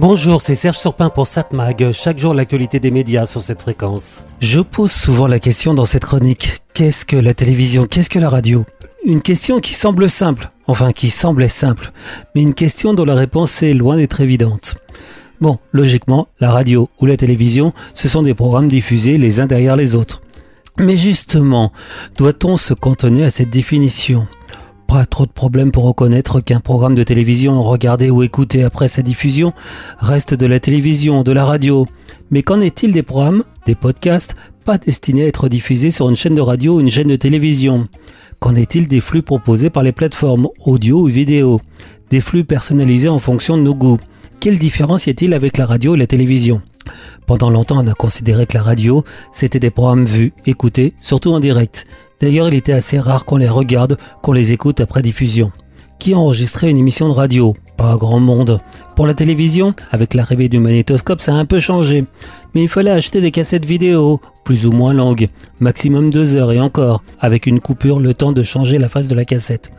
Bonjour, c'est Serge Surpin pour Satmag. Chaque jour, l'actualité des médias sur cette fréquence. Je pose souvent la question dans cette chronique. Qu'est-ce que la télévision? Qu'est-ce que la radio? Une question qui semble simple. Enfin, qui semblait simple. Mais une question dont la réponse est loin d'être évidente. Bon, logiquement, la radio ou la télévision, ce sont des programmes diffusés les uns derrière les autres. Mais justement, doit-on se cantonner à cette définition? Pas trop de problèmes pour reconnaître qu'un programme de télévision regardé ou écouté après sa diffusion reste de la télévision, de la radio. Mais qu'en est-il des programmes, des podcasts, pas destinés à être diffusés sur une chaîne de radio ou une chaîne de télévision? Qu'en est-il des flux proposés par les plateformes audio ou vidéo? Des flux personnalisés en fonction de nos goûts Quelle différence y a-t-il avec la radio et la télévision? Pendant longtemps, on a considéré que la radio, c'était des programmes vus, écoutés, surtout en direct. D'ailleurs, il était assez rare qu'on les regarde, qu'on les écoute après diffusion. Qui a enregistré une émission de radio? Pas grand monde. Pour la télévision, avec l'arrivée du magnétoscope, ça a un peu changé. Mais il fallait acheter des cassettes vidéo, plus ou moins longues, maximum deux heures et encore, avec une coupure le temps de changer la face de la cassette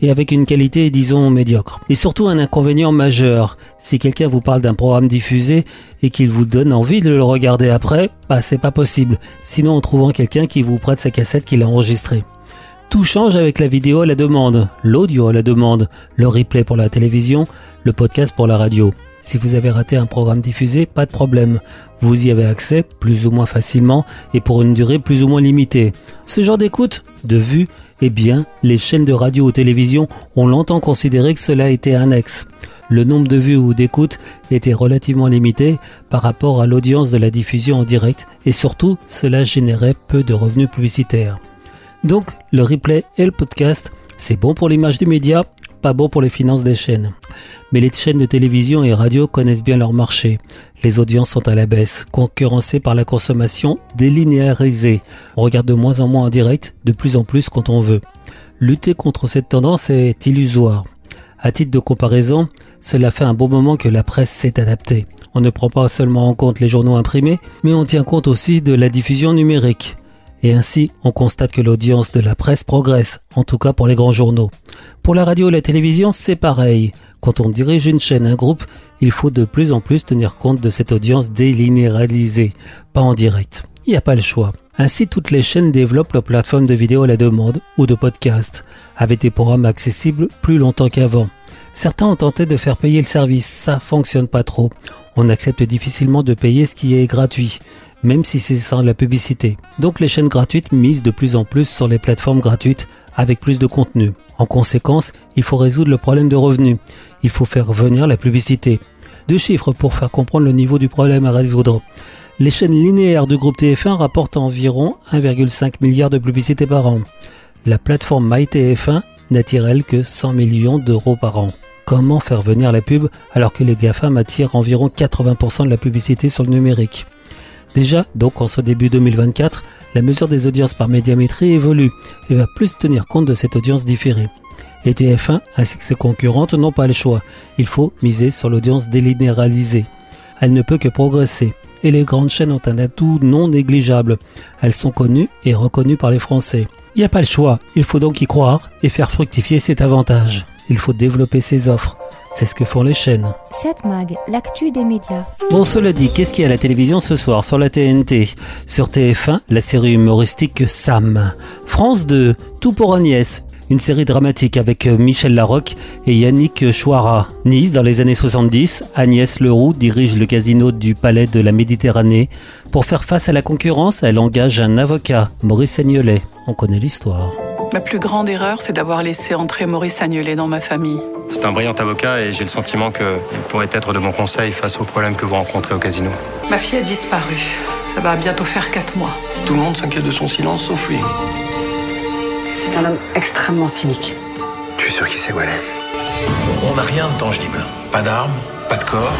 et avec une qualité, disons, médiocre. Et surtout un inconvénient majeur. Si quelqu'un vous parle d'un programme diffusé et qu'il vous donne envie de le regarder après, bah c'est pas possible. Sinon en trouvant quelqu'un qui vous prête sa cassette qu'il a enregistrée. Tout change avec la vidéo à la demande, l'audio à la demande, le replay pour la télévision, le podcast pour la radio. Si vous avez raté un programme diffusé, pas de problème. Vous y avez accès plus ou moins facilement et pour une durée plus ou moins limitée. Ce genre d'écoute, de vue, eh bien, les chaînes de radio ou télévision ont longtemps considéré que cela était annexe. Le nombre de vues ou d'écoutes était relativement limité par rapport à l'audience de la diffusion en direct et surtout, cela générait peu de revenus publicitaires. Donc, le replay et le podcast, c'est bon pour l'image du média, pas bon pour les finances des chaînes. Mais les chaînes de télévision et radio connaissent bien leur marché. Les audiences sont à la baisse, concurrencées par la consommation délinéarisée. On regarde de moins en moins en direct, de plus en plus quand on veut. Lutter contre cette tendance est illusoire. À titre de comparaison, cela fait un bon moment que la presse s'est adaptée. On ne prend pas seulement en compte les journaux imprimés, mais on tient compte aussi de la diffusion numérique. Et ainsi, on constate que l'audience de la presse progresse, en tout cas pour les grands journaux. Pour la radio et la télévision, c'est pareil. Quand on dirige une chaîne, un groupe, il faut de plus en plus tenir compte de cette audience délinéarisée, pas en direct. Il n'y a pas le choix. Ainsi, toutes les chaînes développent leurs plateformes de vidéo à la demande ou de podcast, avec des programmes accessibles plus longtemps qu'avant. Certains ont tenté de faire payer le service, ça fonctionne pas trop. On accepte difficilement de payer ce qui est gratuit, même si c'est sans la publicité. Donc les chaînes gratuites misent de plus en plus sur les plateformes gratuites avec plus de contenu. En conséquence, il faut résoudre le problème de revenus. Il faut faire venir la publicité. Deux chiffres pour faire comprendre le niveau du problème à résoudre. Les chaînes linéaires du groupe TF1 rapportent environ 1,5 milliard de publicité par an. La plateforme MyTF1 n'attire elle que 100 millions d'euros par an. Comment faire venir la pub alors que les GAFAM attirent environ 80% de la publicité sur le numérique? Déjà, donc en ce début 2024, la mesure des audiences par médiamétrie évolue et va plus tenir compte de cette audience différée. Les TF1 ainsi que ses concurrentes n'ont pas le choix. Il faut miser sur l'audience délinéralisée. Elle ne peut que progresser. Et les grandes chaînes ont un atout non négligeable. Elles sont connues et reconnues par les Français. Il n'y a pas le choix. Il faut donc y croire et faire fructifier cet avantage. Il faut développer ses offres. C'est ce que font les chaînes. 7 Mag, l'actu des médias. Bon, cela dit, qu'est-ce qu'il y a à la télévision ce soir sur la TNT Sur TF1, la série humoristique Sam. France 2, Tout pour Agnès, une série dramatique avec euh, Michel Larocque et Yannick Chouara. Nice, dans les années 70, Agnès Leroux dirige le casino du Palais de la Méditerranée. Pour faire face à la concurrence, elle engage un avocat, Maurice Agnolet. On connaît l'histoire. Ma plus grande erreur, c'est d'avoir laissé entrer Maurice Agnolet dans ma famille. C'est un brillant avocat et j'ai le sentiment que vous pourrez être de mon conseil face aux problèmes que vous rencontrez au casino. Ma fille a disparu. Ça va bientôt faire quatre mois. Tout le monde s'inquiète de son silence, sauf lui. C'est un homme extrêmement cynique. Tu es sûr qu'il sait où elle est? On n'a rien de tangible. Pas d'armes, pas de corps.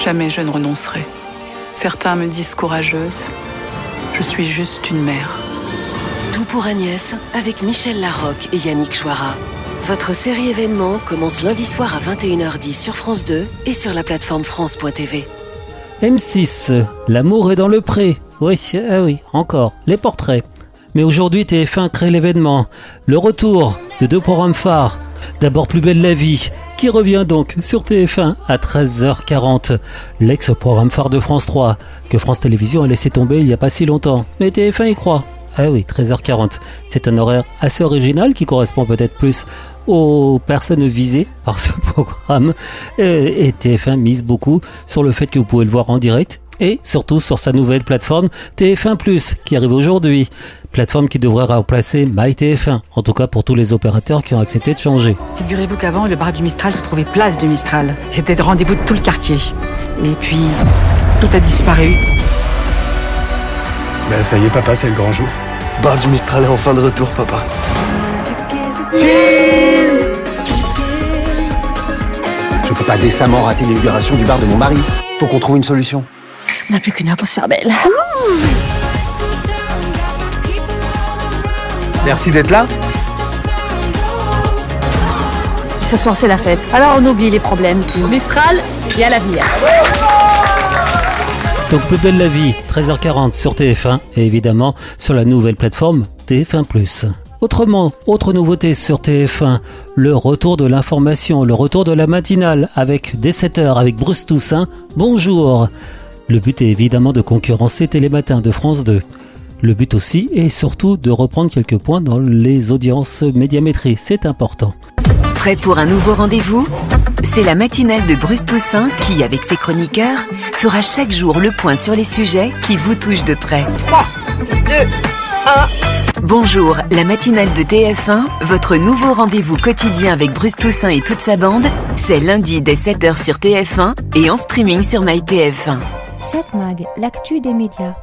Jamais je ne renoncerai. Certains me disent courageuse. Je suis juste une mère. Tout pour Agnès avec Michel Larocque et Yannick Chouara. Votre série événement commence lundi soir à 21h10 sur France 2 et sur la plateforme France.tv. M6, l'amour est dans le pré. Oui, ah oui, encore, les portraits. Mais aujourd'hui, TF1 crée l'événement. Le retour de deux programmes phares. D'abord, Plus belle la vie, qui revient donc sur TF1 à 13h40. L'ex-programme phare de France 3, que France Télévisions a laissé tomber il n'y a pas si longtemps. Mais TF1 y croit. Ah oui, 13h40. C'est un horaire assez original qui correspond peut-être plus aux personnes visées par ce programme. Et TF1 mise beaucoup sur le fait que vous pouvez le voir en direct et surtout sur sa nouvelle plateforme TF1+, qui arrive aujourd'hui. Plateforme qui devrait remplacer MyTF1, en tout cas pour tous les opérateurs qui ont accepté de changer. Figurez-vous qu'avant, le bar du Mistral se trouvait place du Mistral. C'était le rendez-vous de tout le quartier. Et puis, tout a disparu. Ben ça y est papa, c'est le grand jour. Bar du Mistral est enfin de retour, papa. Je peux pas décemment rater l'inauguration du bar de mon mari. Faut qu'on trouve une solution. On n'a plus qu'une heure pour se faire belle. Merci d'être là. Ce soir, c'est la fête. Alors, on oublie les problèmes. Mistral, il y a l'avenir. Donc plus belle la vie, 13h40 sur TF1 et évidemment sur la nouvelle plateforme TF1+. Autrement, autre nouveauté sur TF1, le retour de l'information, le retour de la matinale avec dès 7h avec Bruce Toussaint. Bonjour. Le but est évidemment de concurrencer Télématin de France 2. Le but aussi est surtout de reprendre quelques points dans les audiences médiamétrie, c'est important. Prêt pour un nouveau rendez-vous? C'est la matinale de Bruce Toussaint qui, avec ses chroniqueurs, fera chaque jour le point sur les sujets qui vous touchent de près. 3, 2, 1. Bonjour, la matinale de TF1, votre nouveau rendez-vous quotidien avec Bruce Toussaint et toute sa bande, c'est lundi dès 7h sur TF1 et en streaming sur MyTF1. 7 Mag, l'actu des médias.